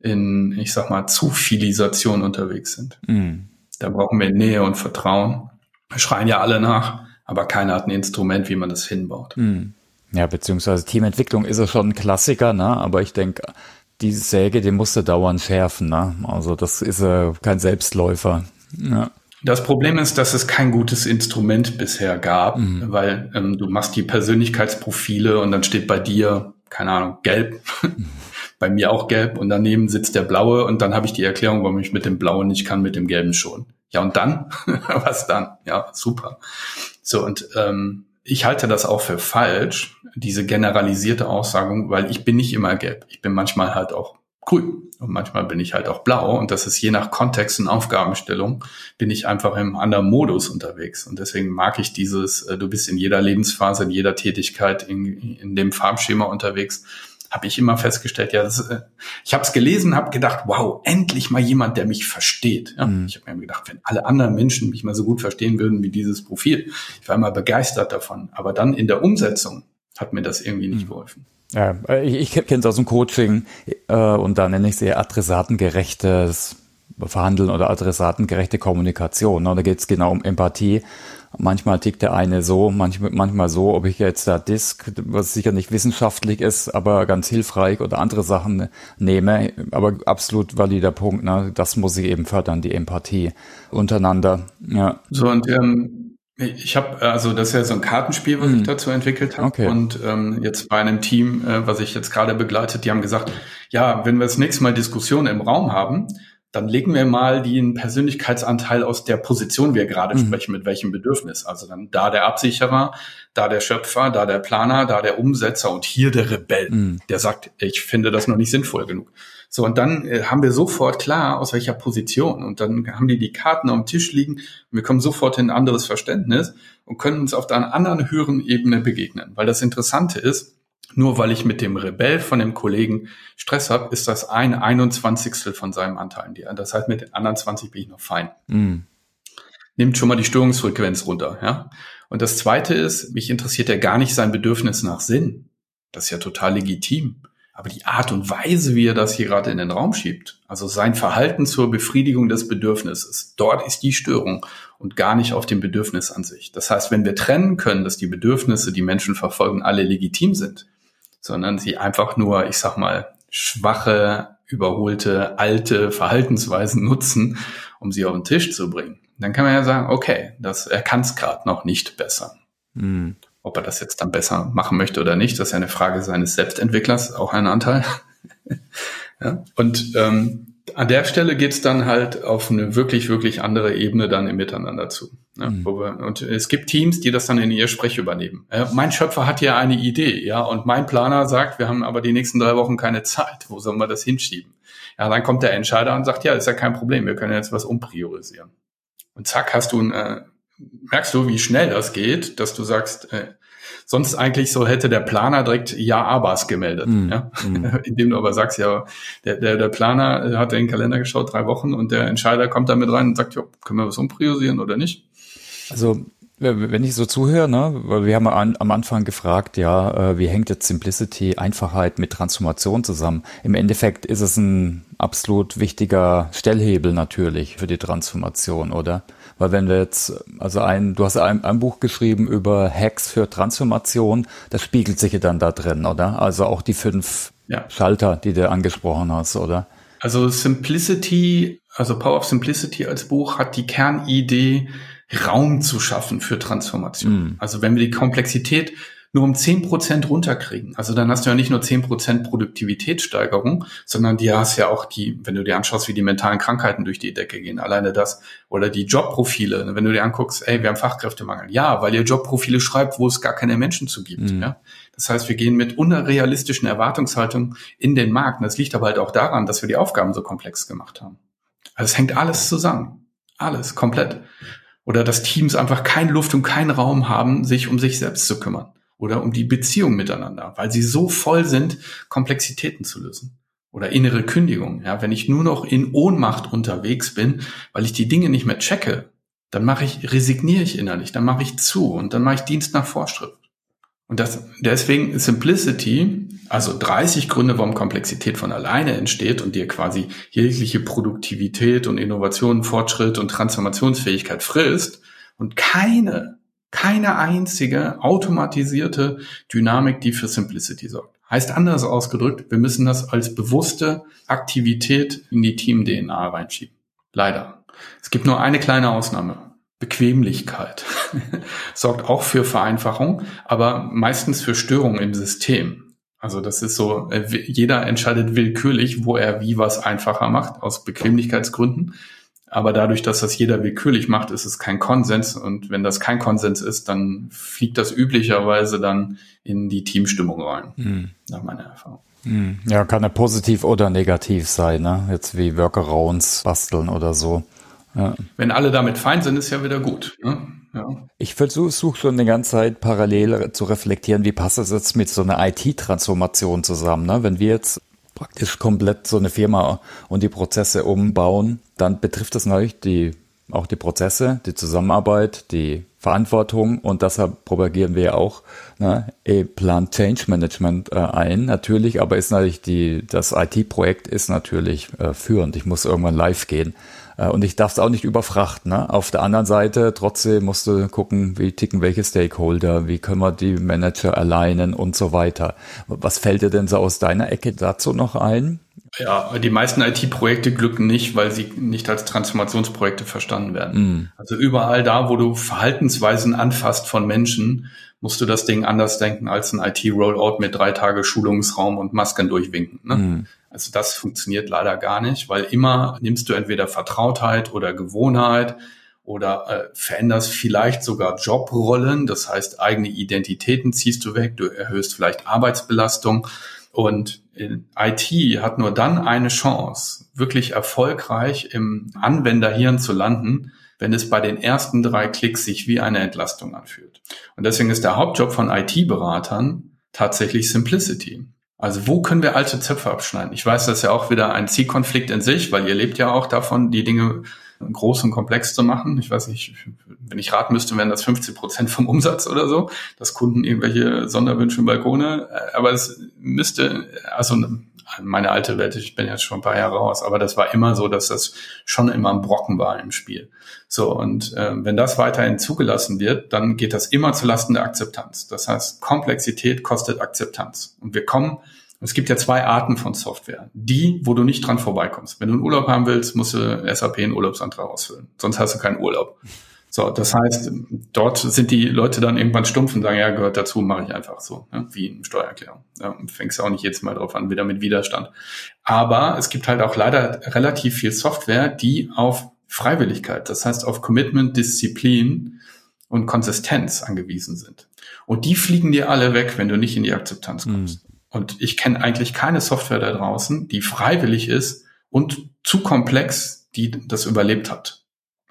B: in, ich sag mal, Zufilisation unterwegs sind. Mhm. Da brauchen wir Nähe und Vertrauen. Wir schreien ja alle nach, aber keiner hat ein Instrument, wie man das hinbaut. Mhm.
A: Ja, beziehungsweise Teamentwicklung ist ja schon ein Klassiker, ne? aber ich denke, die Säge, die musste dauernd schärfen. Ne? Also das ist äh, kein Selbstläufer. Ja.
B: Das Problem ist, dass es kein gutes Instrument bisher gab, mhm. weil ähm, du machst die Persönlichkeitsprofile und dann steht bei dir, keine Ahnung, gelb, *laughs* bei mir auch gelb und daneben sitzt der blaue und dann habe ich die Erklärung, warum ich mit dem blauen nicht kann, mit dem gelben schon. Ja, und dann? *laughs* Was dann? Ja, super. So, und ähm, ich halte das auch für falsch, diese generalisierte Aussagung, weil ich bin nicht immer gelb. Ich bin manchmal halt auch grün. Und manchmal bin ich halt auch blau. Und das ist je nach Kontext und Aufgabenstellung, bin ich einfach im anderen Modus unterwegs. Und deswegen mag ich dieses, äh, du bist in jeder Lebensphase, in jeder Tätigkeit in, in dem Farbschema unterwegs. habe ich immer festgestellt, ja, das, äh, ich habe es gelesen, habe gedacht, wow, endlich mal jemand, der mich versteht. Ja? Mhm. Ich habe mir gedacht, wenn alle anderen Menschen mich mal so gut verstehen würden wie dieses Profil, ich war immer begeistert davon. Aber dann in der Umsetzung hat mir das irgendwie nicht mhm. geholfen.
A: Ja, ich, ich kenne es aus dem Coaching äh, und da nenne ich es eher adressatengerechtes Verhandeln oder adressatengerechte Kommunikation. Ne? Da geht es genau um Empathie. Manchmal tickt der eine so, manchmal, manchmal so, ob ich jetzt da Disk, was sicher nicht wissenschaftlich ist, aber ganz hilfreich oder andere Sachen nehme. Aber absolut valider Punkt, ne? das muss ich eben fördern, die Empathie untereinander. Ja.
B: So, und ähm, ich habe, also das ist ja so ein Kartenspiel, was mm. ich hm. dazu entwickelt habe. Okay. Und ähm, jetzt bei einem Team, äh, was ich jetzt gerade begleitet, die haben gesagt, ja, wenn wir das nächste Mal Diskussionen im Raum haben, dann legen wir mal den Persönlichkeitsanteil aus der Position, wir gerade mhm. sprechen, mit welchem Bedürfnis. Also dann da der Absicherer, da der Schöpfer, da der Planer, da der Umsetzer und hier der Rebell, mhm. der sagt, ich finde das noch nicht sinnvoll genug. So, und dann äh, haben wir sofort klar, aus welcher Position. Und dann haben die die Karten auf dem Tisch liegen und wir kommen sofort in ein anderes Verständnis und können uns auf einer anderen höheren Ebene begegnen. Weil das Interessante ist, nur weil ich mit dem Rebell von dem Kollegen Stress habe, ist das ein 21. von seinem Anteil. Das heißt, mit den anderen 20 bin ich noch fein. Mm. Nimmt schon mal die Störungsfrequenz runter, ja. Und das zweite ist, mich interessiert ja gar nicht sein Bedürfnis nach Sinn. Das ist ja total legitim. Aber die Art und Weise, wie er das hier gerade in den Raum schiebt, also sein Verhalten zur Befriedigung des Bedürfnisses, dort ist die Störung und gar nicht auf dem Bedürfnis an sich. Das heißt, wenn wir trennen können, dass die Bedürfnisse, die Menschen verfolgen, alle legitim sind, sondern sie einfach nur, ich sag mal, schwache, überholte, alte Verhaltensweisen nutzen, um sie auf den Tisch zu bringen. Dann kann man ja sagen, okay, das, er kann es gerade noch nicht besser. Mhm. Ob er das jetzt dann besser machen möchte oder nicht, das ist ja eine Frage seines Selbstentwicklers, auch ein Anteil. *laughs* ja. Und ähm, an der Stelle geht's dann halt auf eine wirklich, wirklich andere Ebene dann im Miteinander zu. Ne? Mhm. Wir, und es gibt Teams, die das dann in ihr Sprech übernehmen. Äh, mein Schöpfer hat ja eine Idee, ja, und mein Planer sagt, wir haben aber die nächsten drei Wochen keine *laughs* Zeit. Wo sollen wir das hinschieben? Ja, dann kommt der Entscheider und sagt, ja, ist ja kein Problem, wir können jetzt was umpriorisieren. Und zack, hast du ein, äh, merkst du, wie schnell das geht, dass du sagst, äh, sonst eigentlich so hätte der Planer direkt Ja, Abas gemeldet. Mm, ja? Mm. *laughs* Indem du aber sagst, ja, der, der, der Planer hat in den Kalender geschaut, drei Wochen, und der Entscheider kommt da mit rein und sagt, ja, können wir was umpriorisieren oder nicht?
A: Also wenn ich so zuhöre, ne, weil wir haben an, am Anfang gefragt, ja, äh, wie hängt jetzt Simplicity, Einfachheit mit Transformation zusammen? Im Endeffekt ist es ein absolut wichtiger Stellhebel natürlich für die Transformation, oder? Weil wenn wir jetzt, also ein, du hast ein, ein Buch geschrieben über Hacks für Transformation, das spiegelt sich ja dann da drin, oder? Also auch die fünf ja. Schalter, die du angesprochen hast, oder?
B: Also Simplicity, also Power of Simplicity als Buch hat die Kernidee, Raum zu schaffen für Transformation. Mm. Also wenn wir die Komplexität nur um zehn Prozent runterkriegen. Also dann hast du ja nicht nur zehn Prozent Produktivitätssteigerung, sondern die hast ja auch die, wenn du dir anschaust, wie die mentalen Krankheiten durch die Decke gehen, alleine das. Oder die Jobprofile, wenn du dir anguckst, ey, wir haben Fachkräftemangel. Ja, weil ihr Jobprofile schreibt, wo es gar keine Menschen zu gibt. Mhm. Ja? Das heißt, wir gehen mit unrealistischen Erwartungshaltungen in den Markt. Und das liegt aber halt auch daran, dass wir die Aufgaben so komplex gemacht haben. Also es hängt alles zusammen. Alles, komplett. Oder dass Teams einfach keine Luft und keinen Raum haben, sich um sich selbst zu kümmern oder um die Beziehung miteinander, weil sie so voll sind, Komplexitäten zu lösen. Oder innere Kündigung. Ja, wenn ich nur noch in Ohnmacht unterwegs bin, weil ich die Dinge nicht mehr checke, dann mache ich, resigniere ich innerlich, dann mache ich zu und dann mache ich Dienst nach Vorschrift. Und das, deswegen Simplicity, also 30 Gründe, warum Komplexität von alleine entsteht und dir quasi jegliche Produktivität und Innovation, Fortschritt und Transformationsfähigkeit frisst und keine keine einzige automatisierte Dynamik, die für Simplicity sorgt. Heißt anders ausgedrückt, wir müssen das als bewusste Aktivität in die Team-DNA reinschieben. Leider. Es gibt nur eine kleine Ausnahme. Bequemlichkeit. *laughs* sorgt auch für Vereinfachung, aber meistens für Störungen im System. Also das ist so, äh, jeder entscheidet willkürlich, wo er wie was einfacher macht, aus Bequemlichkeitsgründen. Aber dadurch, dass das jeder willkürlich macht, ist es kein Konsens. Und wenn das kein Konsens ist, dann fliegt das üblicherweise dann in die Teamstimmung rein, mhm. nach meiner Erfahrung.
A: Mhm. Ja, kann er positiv oder negativ sein, ne? Jetzt wie Workarounds basteln oder so.
B: Ja. Wenn alle damit fein sind, ist ja wieder gut. Ne?
A: Ja. Ich versuche schon eine ganze Zeit parallel zu reflektieren, wie passt das jetzt mit so einer IT-Transformation zusammen. Ne? Wenn wir jetzt praktisch komplett so eine Firma und die Prozesse umbauen, dann betrifft das natürlich die, auch die Prozesse, die Zusammenarbeit, die Verantwortung und deshalb propagieren wir auch ne, E-Plan Change Management äh, ein. Natürlich, aber ist natürlich die, das IT-Projekt ist natürlich äh, führend. Ich muss irgendwann live gehen. Äh, und ich darf es auch nicht überfrachten. Ne? Auf der anderen Seite trotzdem musst du gucken, wie ticken welche Stakeholder, wie können wir die Manager alignen und so weiter. Was fällt dir denn so aus deiner Ecke dazu noch ein?
B: Ja, die meisten IT-Projekte glücken nicht, weil sie nicht als Transformationsprojekte verstanden werden. Mm. Also überall da, wo du Verhaltensweisen anfasst von Menschen, musst du das Ding anders denken als ein IT-Rollout mit drei Tage Schulungsraum und Masken durchwinken. Ne? Mm. Also das funktioniert leider gar nicht, weil immer nimmst du entweder Vertrautheit oder Gewohnheit oder äh, veränderst vielleicht sogar Jobrollen, das heißt eigene Identitäten ziehst du weg, du erhöhst vielleicht Arbeitsbelastung und IT hat nur dann eine Chance, wirklich erfolgreich im Anwenderhirn zu landen, wenn es bei den ersten drei Klicks sich wie eine Entlastung anfühlt. Und deswegen ist der Hauptjob von IT-Beratern tatsächlich Simplicity. Also wo können wir alte Zöpfe abschneiden? Ich weiß, das ist ja auch wieder ein Zielkonflikt in sich, weil ihr lebt ja auch davon, die Dinge groß und komplex zu machen. Ich weiß nicht, wenn ich raten müsste, wären das 50 Prozent vom Umsatz oder so, dass Kunden irgendwelche Sonderwünsche, Balkone, aber es müsste, also meine alte Welt, ich bin jetzt schon ein paar Jahre raus, aber das war immer so, dass das schon immer ein Brocken war im Spiel. So, und äh, wenn das weiterhin zugelassen wird, dann geht das immer zulasten der Akzeptanz. Das heißt, Komplexität kostet Akzeptanz. Und wir kommen es gibt ja zwei Arten von Software. Die, wo du nicht dran vorbeikommst. Wenn du einen Urlaub haben willst, musst du SAP einen Urlaubsantrag ausfüllen. Sonst hast du keinen Urlaub. So, das heißt, dort sind die Leute dann irgendwann stumpf und sagen, ja, gehört dazu, mache ich einfach so, ne? wie in Steuererklärung. Ja, fängst auch nicht jedes Mal drauf an, wieder mit Widerstand. Aber es gibt halt auch leider relativ viel Software, die auf Freiwilligkeit, das heißt auf Commitment, Disziplin und Konsistenz angewiesen sind. Und die fliegen dir alle weg, wenn du nicht in die Akzeptanz kommst. Mhm. Und ich kenne eigentlich keine Software da draußen, die freiwillig ist und zu komplex, die das überlebt hat.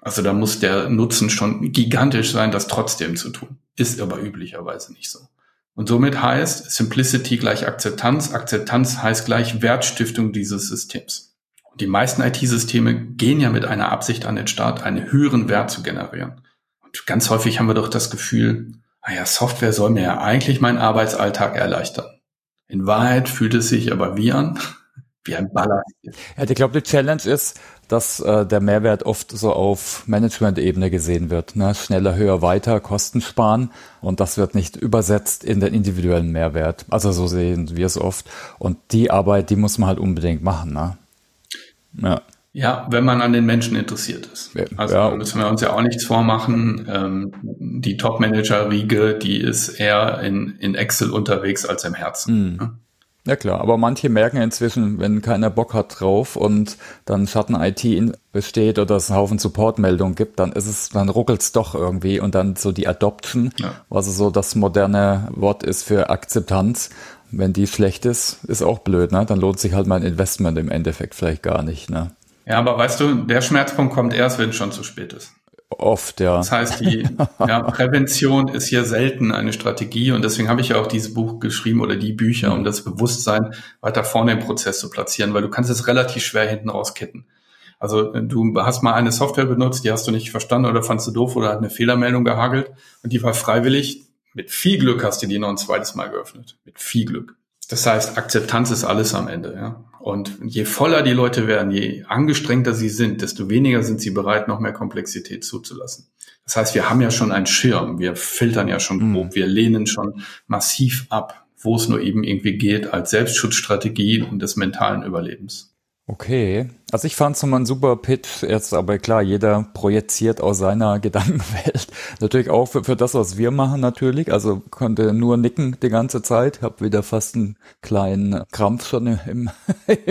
B: Also da muss der Nutzen schon gigantisch sein, das trotzdem zu tun. Ist aber üblicherweise nicht so. Und somit heißt Simplicity gleich Akzeptanz. Akzeptanz heißt gleich Wertstiftung dieses Systems. Und die meisten IT-Systeme gehen ja mit einer Absicht an den Start, einen höheren Wert zu generieren. Und ganz häufig haben wir doch das Gefühl, naja, Software soll mir ja eigentlich meinen Arbeitsalltag erleichtern. In Wahrheit fühlt es sich aber wie an, *laughs* wie ein Baller.
A: Ja, ich glaube, die Challenge ist, dass äh, der Mehrwert oft so auf Management-Ebene gesehen wird. Ne? Schneller, höher, weiter, Kosten sparen. Und das wird nicht übersetzt in den individuellen Mehrwert. Also so sehen wir es oft. Und die Arbeit, die muss man halt unbedingt machen. Ne?
B: Ja. Ja, wenn man an den Menschen interessiert ist. Also ja. müssen wir uns ja auch nichts vormachen. Ähm, die Top-Manager-Riege, die ist eher in, in Excel unterwegs als im Herzen.
A: Mhm. Ja klar, aber manche merken inzwischen, wenn keiner Bock hat drauf und dann Schatten-IT besteht oder es einen Haufen Support-Meldungen gibt, dann ist es, dann ruckelt's doch irgendwie und dann so die Adoption, ja. was so das moderne Wort ist für Akzeptanz. Wenn die schlecht ist, ist auch blöd, ne? Dann lohnt sich halt mein Investment im Endeffekt vielleicht gar nicht, ne?
B: Ja, aber weißt du, der Schmerzpunkt kommt erst, wenn es schon zu spät ist.
A: Oft, ja.
B: Das heißt, die ja, *laughs* Prävention ist hier selten eine Strategie und deswegen habe ich ja auch dieses Buch geschrieben oder die Bücher, um das Bewusstsein weiter vorne im Prozess zu platzieren, weil du kannst es relativ schwer hinten rauskitten. Also du hast mal eine Software benutzt, die hast du nicht verstanden oder fandst du doof oder hat eine Fehlermeldung gehagelt und die war freiwillig. Mit viel Glück hast du die noch ein zweites Mal geöffnet. Mit viel Glück. Das heißt, Akzeptanz ist alles am Ende. Ja? Und je voller die Leute werden, je angestrengter sie sind, desto weniger sind sie bereit, noch mehr Komplexität zuzulassen. Das heißt, wir haben ja schon einen Schirm, wir filtern ja schon mhm. grob, mhm. wir lehnen schon massiv ab, wo es nur eben irgendwie geht, als Selbstschutzstrategie und des mentalen Überlebens.
A: Okay, also ich fand es nochmal ein super Pitch jetzt, aber klar, jeder projiziert aus seiner *laughs* Gedankenwelt. Natürlich auch für, für das, was wir machen natürlich, also konnte nur nicken die ganze Zeit, hab wieder fast einen kleinen Krampf schon im,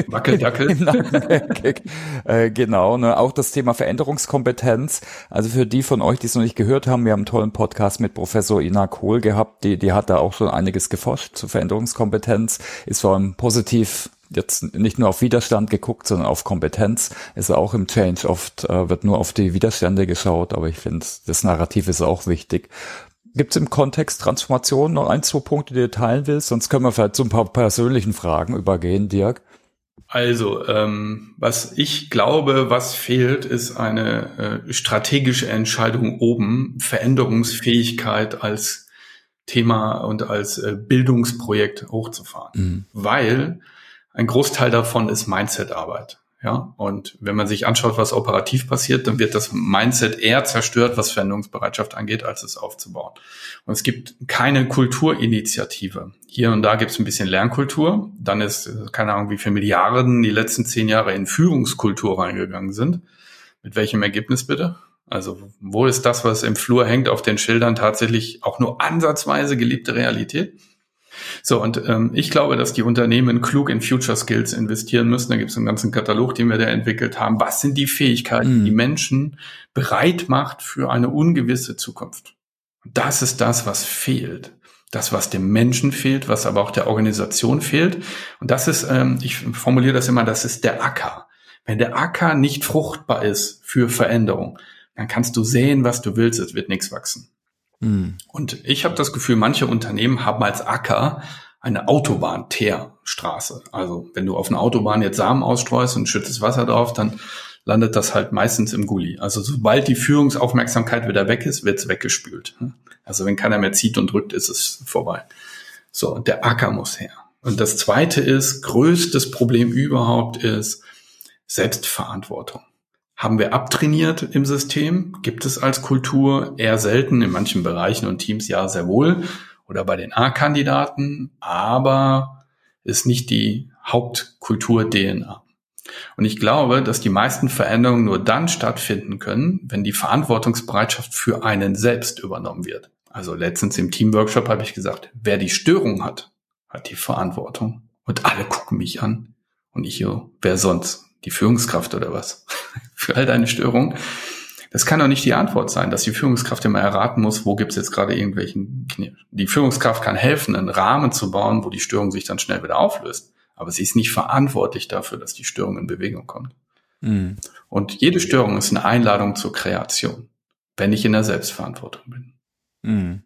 B: Wackeldackel. Im *laughs*
A: äh, genau, ne? auch das Thema Veränderungskompetenz, also für die von euch, die es noch nicht gehört haben, wir haben einen tollen Podcast mit Professor Ina Kohl gehabt, die, die hat da auch schon einiges geforscht zur Veränderungskompetenz, ist vor allem positiv jetzt nicht nur auf Widerstand geguckt, sondern auf Kompetenz. Ist auch im Change oft, äh, wird nur auf die Widerstände geschaut, aber ich finde, das Narrativ ist auch wichtig. Gibt es im Kontext Transformation noch ein, zwei Punkte, die du teilen willst? Sonst können wir vielleicht zu ein paar persönlichen Fragen übergehen, Dirk.
B: Also, ähm, was ich glaube, was fehlt, ist eine äh, strategische Entscheidung oben, Veränderungsfähigkeit als Thema und als äh, Bildungsprojekt hochzufahren. Mhm. Weil ein Großteil davon ist Mindset-Arbeit. Ja, und wenn man sich anschaut, was operativ passiert, dann wird das Mindset eher zerstört, was Veränderungsbereitschaft angeht, als es aufzubauen. Und es gibt keine Kulturinitiative. Hier und da gibt es ein bisschen Lernkultur. Dann ist, keine Ahnung, wie viele Milliarden die letzten zehn Jahre in Führungskultur reingegangen sind. Mit welchem Ergebnis bitte? Also, wo ist das, was im Flur hängt, auf den Schildern tatsächlich auch nur ansatzweise gelebte Realität? So, und ähm, ich glaube, dass die Unternehmen klug in Future Skills investieren müssen. Da gibt es einen ganzen Katalog, den wir da entwickelt haben. Was sind die Fähigkeiten, mhm. die Menschen bereit macht für eine ungewisse Zukunft? Das ist das, was fehlt. Das, was dem Menschen fehlt, was aber auch der Organisation fehlt. Und das ist, ähm, ich formuliere das immer, das ist der Acker. Wenn der Acker nicht fruchtbar ist für Veränderung, dann kannst du sehen, was du willst, es wird nichts wachsen. Mhm. Und ich habe das Gefühl, manche Unternehmen haben als Acker eine Autobahn-Teerstraße. Also wenn du auf einer Autobahn jetzt Samen ausstreust und schüttest Wasser drauf, dann landet das halt meistens im Gully. Also sobald die Führungsaufmerksamkeit wieder weg ist, wird's weggespült. Also wenn keiner mehr zieht und drückt, ist es vorbei. So, und der Acker muss her. Und das zweite ist, größtes Problem überhaupt ist Selbstverantwortung. Haben wir abtrainiert im System? Gibt es als Kultur eher selten, in manchen Bereichen und Teams ja sehr wohl oder bei den A-Kandidaten, aber ist nicht die Hauptkultur-DNA. Und ich glaube, dass die meisten Veränderungen nur dann stattfinden können, wenn die Verantwortungsbereitschaft für einen selbst übernommen wird. Also letztens im Teamworkshop habe ich gesagt, wer die Störung hat, hat die Verantwortung. Und alle gucken mich an. Und ich, wer sonst? Die Führungskraft oder was *laughs* für all deine Störungen. Das kann doch nicht die Antwort sein, dass die Führungskraft immer erraten muss, wo gibt's jetzt gerade irgendwelchen Knie. Die Führungskraft kann helfen, einen Rahmen zu bauen, wo die Störung sich dann schnell wieder auflöst. Aber sie ist nicht verantwortlich dafür, dass die Störung in Bewegung kommt. Mhm. Und jede Störung ist eine Einladung zur Kreation, wenn ich in der Selbstverantwortung bin.
A: Mhm.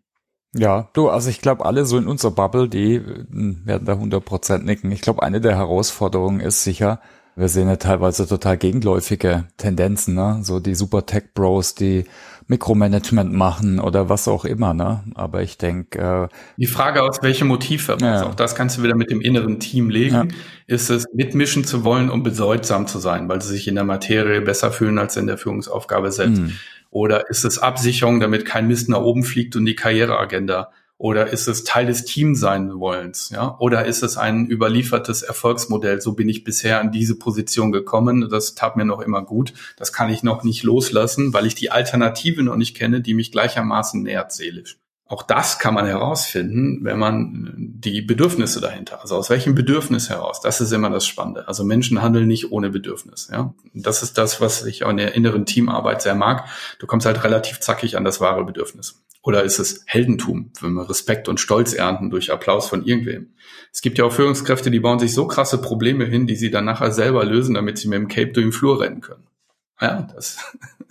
A: Ja, du, also ich glaube, alle so in unserer Bubble, die hm, werden da 100% nicken. Ich glaube, eine der Herausforderungen ist sicher, wir sehen ja teilweise total gegenläufige Tendenzen, ne? So die Super Tech Bros, die Mikromanagement machen oder was auch immer, ne? Aber ich denke. Äh,
B: die Frage aus welchem Motiv heraus, ja. auch das kannst du wieder mit dem inneren Team legen. Ja. Ist es mitmischen zu wollen, um bedeutsam zu sein, weil sie sich in der Materie besser fühlen als in der Führungsaufgabe selbst? Mhm. Oder ist es Absicherung, damit kein Mist nach oben fliegt und die Karriereagenda oder ist es Teil des Teams sein wollens? Ja? Oder ist es ein überliefertes Erfolgsmodell? So bin ich bisher an diese Position gekommen. Das tat mir noch immer gut. Das kann ich noch nicht loslassen, weil ich die Alternative noch nicht kenne, die mich gleichermaßen nährt seelisch. Auch das kann man herausfinden, wenn man die Bedürfnisse dahinter, also aus welchem Bedürfnis heraus, das ist immer das Spannende. Also Menschen handeln nicht ohne Bedürfnis. Ja, das ist das, was ich auch in der inneren Teamarbeit sehr mag. Du kommst halt relativ zackig an das wahre Bedürfnis. Oder ist es Heldentum, wenn wir Respekt und Stolz ernten durch Applaus von irgendwem? Es gibt ja auch Führungskräfte, die bauen sich so krasse Probleme hin, die sie dann nachher selber lösen, damit sie mit dem Cape durch den Flur rennen können. Ja, das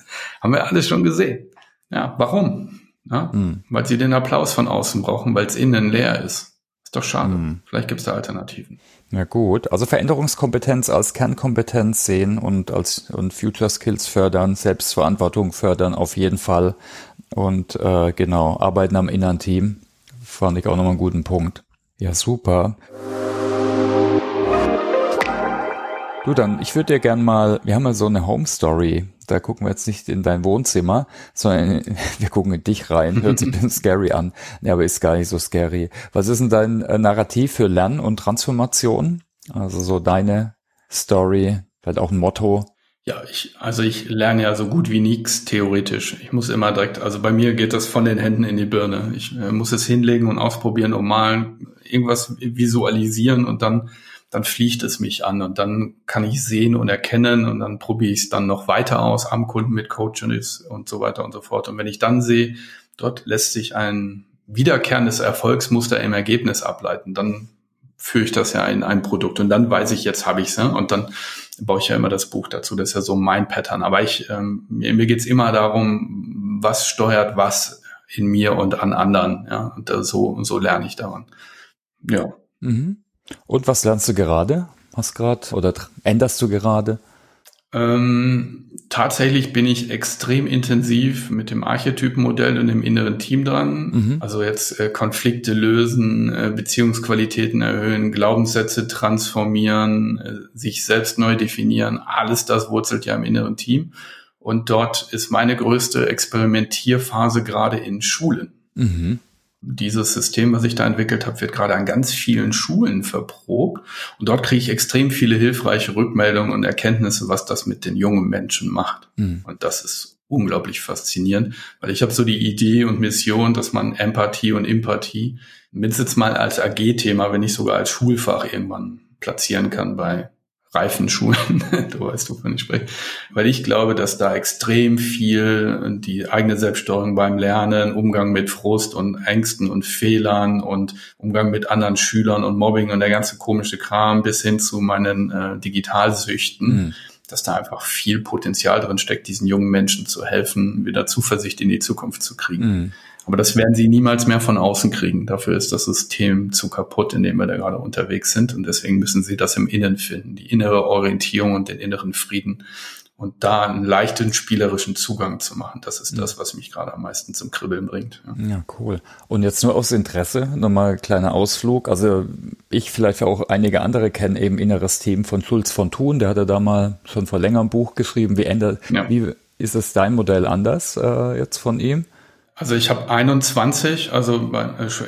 B: *laughs* haben wir alles schon gesehen. Ja, warum? Ja, mhm. Weil sie den Applaus von außen brauchen, weil es innen leer ist. Ist doch schade. Mhm. Vielleicht gibt es da Alternativen.
A: Na gut, also Veränderungskompetenz als Kernkompetenz sehen und als und Future Skills fördern, Selbstverantwortung fördern auf jeden Fall und äh, genau, arbeiten am inneren Team. Fand ich auch nochmal einen guten Punkt. Ja, super. Du dann, ich würde dir gern mal, wir haben ja so eine Home Story. Da gucken wir jetzt nicht in dein Wohnzimmer, sondern *laughs* wir gucken in dich rein. Hört sich ein bisschen *laughs* scary an. Ja, aber ist gar nicht so scary. Was ist denn dein äh, Narrativ für Lernen und Transformation? Also so deine Story, vielleicht auch ein Motto.
B: Ja, ich, also ich lerne ja so gut wie nichts theoretisch. Ich muss immer direkt, also bei mir geht das von den Händen in die Birne. Ich äh, muss es hinlegen und ausprobieren und malen, irgendwas visualisieren und dann, dann fliegt es mich an und dann kann ich sehen und erkennen und dann probiere ich es dann noch weiter aus am Kunden mit Coaches und so weiter und so fort. Und wenn ich dann sehe, dort lässt sich ein wiederkehrendes Erfolgsmuster im Ergebnis ableiten, dann führe ich das ja in ein Produkt und dann weiß ich, jetzt habe ich es. Ne? Und dann baue ich ja immer das Buch dazu. Das ist ja so mein Pattern. Aber ich, ähm, mir, mir geht's immer darum, was steuert was in mir und an anderen. Ja, und so, so lerne ich daran. Ja.
A: Mhm. Und was lernst du gerade? Hast gerade oder änderst du gerade?
B: Ähm, tatsächlich bin ich extrem intensiv mit dem Archetypenmodell und dem inneren Team dran. Mhm. Also jetzt äh, Konflikte lösen, äh, Beziehungsqualitäten erhöhen, Glaubenssätze transformieren, äh, sich selbst neu definieren. Alles das wurzelt ja im inneren Team. Und dort ist meine größte Experimentierphase gerade in Schulen. Mhm dieses System, was ich da entwickelt habe, wird gerade an ganz vielen Schulen verprobt. Und dort kriege ich extrem viele hilfreiche Rückmeldungen und Erkenntnisse, was das mit den jungen Menschen macht. Mhm. Und das ist unglaublich faszinierend, weil ich habe so die Idee und Mission, dass man Empathie und Empathie mindestens mal als AG-Thema, wenn nicht sogar als Schulfach irgendwann platzieren kann bei Reifenschulen, *laughs* du weißt, wovon ich spreche, weil ich glaube, dass da extrem viel die eigene Selbststeuerung beim Lernen, Umgang mit Frust und Ängsten und Fehlern und Umgang mit anderen Schülern und Mobbing und der ganze komische Kram bis hin zu meinen äh, Digitalsüchten, mhm. dass da einfach viel Potenzial drin steckt, diesen jungen Menschen zu helfen, wieder Zuversicht in die Zukunft zu kriegen. Mhm. Aber das werden sie niemals mehr von außen kriegen. Dafür ist das System zu kaputt, in dem wir da gerade unterwegs sind. Und deswegen müssen sie das im Innen finden, die innere Orientierung und den inneren Frieden. Und da einen leichten spielerischen Zugang zu machen, das ist das, was mich gerade am meisten zum Kribbeln bringt.
A: Ja. ja, cool. Und jetzt nur aus Interesse, nochmal kleiner Ausflug. Also ich vielleicht auch einige andere kennen eben inneres Team von Schulz von Thun. Der hatte da mal schon vor längerem Buch geschrieben. Wie ändert, ja. wie ist es dein Modell anders äh, jetzt von ihm?
B: Also ich habe 21, also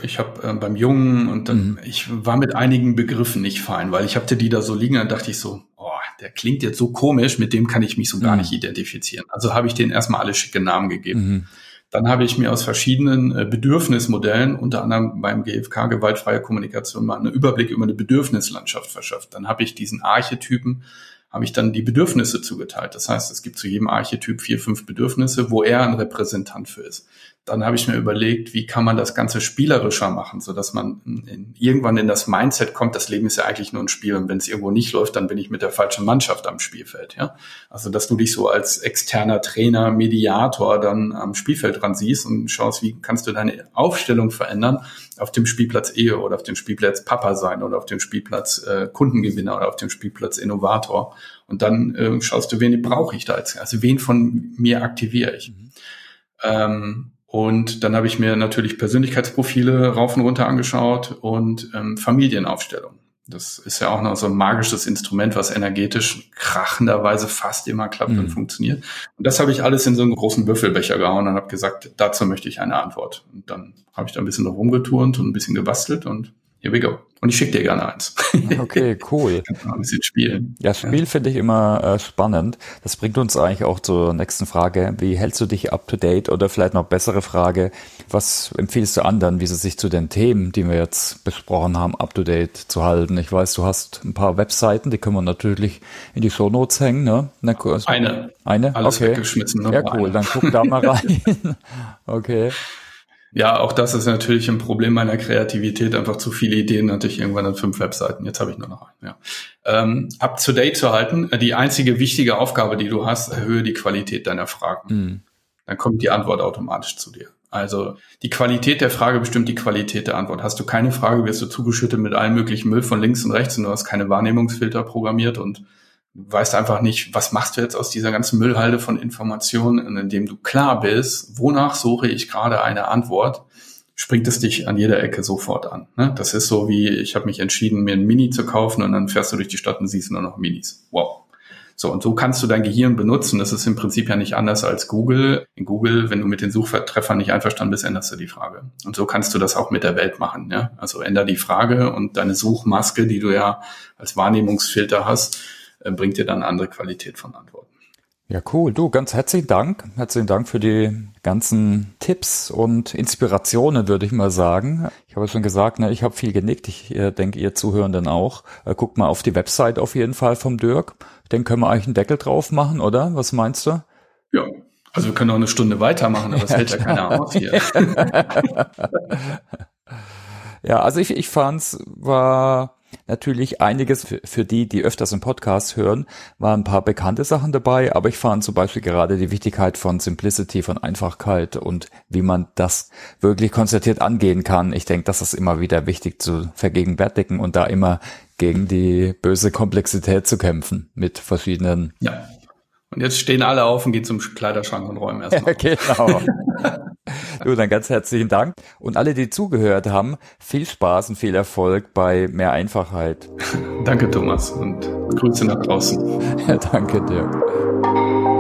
B: ich habe äh, beim Jungen und dann, mhm. ich war mit einigen Begriffen nicht fein, weil ich hatte die da so liegen, dann dachte ich so, oh, der klingt jetzt so komisch, mit dem kann ich mich so gar mhm. nicht identifizieren. Also habe ich denen erstmal alle schicke Namen gegeben. Mhm. Dann habe ich mir aus verschiedenen äh, Bedürfnismodellen, unter anderem beim GfK gewaltfreie Kommunikation, mal einen Überblick über eine Bedürfnislandschaft verschafft. Dann habe ich diesen Archetypen habe ich dann die Bedürfnisse zugeteilt. Das heißt, es gibt zu jedem Archetyp vier, fünf Bedürfnisse, wo er ein Repräsentant für ist dann habe ich mir überlegt, wie kann man das Ganze spielerischer machen, so dass man in, irgendwann in das Mindset kommt, das Leben ist ja eigentlich nur ein Spiel und wenn es irgendwo nicht läuft, dann bin ich mit der falschen Mannschaft am Spielfeld, ja. Also, dass du dich so als externer Trainer, Mediator dann am Spielfeld dran siehst und schaust, wie kannst du deine Aufstellung verändern, auf dem Spielplatz Ehe oder auf dem Spielplatz Papa sein oder auf dem Spielplatz äh, Kundengewinner oder auf dem Spielplatz Innovator und dann äh, schaust du, wen brauche ich da jetzt, also wen von mir aktiviere ich. Mhm. Ähm, und dann habe ich mir natürlich Persönlichkeitsprofile rauf und runter angeschaut und ähm, Familienaufstellung. Das ist ja auch noch so ein magisches Instrument, was energetisch krachenderweise fast immer klappt mhm. und funktioniert. Und das habe ich alles in so einen großen Büffelbecher gehauen und habe gesagt, dazu möchte ich eine Antwort. Und dann habe ich da ein bisschen noch rumgeturnt und ein bisschen gebastelt und here we go. Und ich schicke dir gerne eins. *laughs*
A: Okay, cool.
B: ein bisschen spielen.
A: Ja, Spiel ja. finde ich immer äh, spannend. Das bringt uns eigentlich auch zur nächsten Frage. Wie hältst du dich up to date? Oder vielleicht noch bessere Frage. Was empfiehlst du anderen, wie sie sich zu den Themen, die wir jetzt besprochen haben, up to date zu halten? Ich weiß, du hast ein paar Webseiten, die können wir natürlich in die Show Notes hängen, ne?
B: Also eine.
A: Eine?
B: Alles okay. weggeschmissen.
A: Ne? Ja, cool. Dann guck da mal *laughs* rein. *laughs* okay.
B: Ja, auch das ist natürlich ein Problem meiner Kreativität. Einfach zu viele Ideen hatte ich irgendwann an fünf Webseiten. Jetzt habe ich nur noch einen. Ja. Ähm, up to date zu halten. Die einzige wichtige Aufgabe, die du hast, erhöhe die Qualität deiner Fragen. Mhm. Dann kommt die Antwort automatisch zu dir. Also die Qualität der Frage bestimmt die Qualität der Antwort. Hast du keine Frage, wirst du zugeschüttet mit allem möglichen Müll von links und rechts und du hast keine Wahrnehmungsfilter programmiert und weißt einfach nicht, was machst du jetzt aus dieser ganzen Müllhalde von Informationen, in dem du klar bist, wonach suche ich gerade eine Antwort, springt es dich an jeder Ecke sofort an. Ne? Das ist so wie, ich habe mich entschieden, mir ein Mini zu kaufen und dann fährst du durch die Stadt und siehst nur noch Minis. Wow. So, und so kannst du dein Gehirn benutzen. Das ist im Prinzip ja nicht anders als Google. In Google, wenn du mit den Suchtreffern nicht einverstanden bist, änderst du die Frage. Und so kannst du das auch mit der Welt machen. Ja? Also änder die Frage und deine Suchmaske, die du ja als Wahrnehmungsfilter hast, bringt dir dann eine andere Qualität von Antworten.
A: Ja, cool. Du, ganz herzlichen Dank. Herzlichen Dank für die ganzen Tipps und Inspirationen, würde ich mal sagen. Ich habe schon gesagt, ne, ich habe viel genickt. Ich äh, denke, ihr Zuhörenden auch. Äh, guckt mal auf die Website auf jeden Fall vom Dirk. Den können wir eigentlich einen Deckel drauf machen, oder? Was meinst du?
B: Ja, also wir können auch eine Stunde weitermachen, aber das ja, hält ja keiner aus hier. *laughs*
A: ja, also ich, ich fand's war natürlich einiges für, für die, die öfters im Podcast hören, waren ein paar bekannte Sachen dabei, aber ich fand zum Beispiel gerade die Wichtigkeit von Simplicity, von Einfachkeit und wie man das wirklich konzertiert angehen kann. Ich denke, das ist immer wieder wichtig zu vergegenwärtigen und da immer gegen die böse Komplexität zu kämpfen mit verschiedenen
B: ja. Und jetzt stehen alle auf und gehen zum Kleiderschrank und räumen erstmal. *laughs* genau.
A: du, dann ganz herzlichen Dank. Und alle, die zugehört haben, viel Spaß und viel Erfolg bei mehr Einfachheit. *laughs*
B: Danke, Thomas, und Grüße nach draußen.
A: Ja, *laughs* danke dir.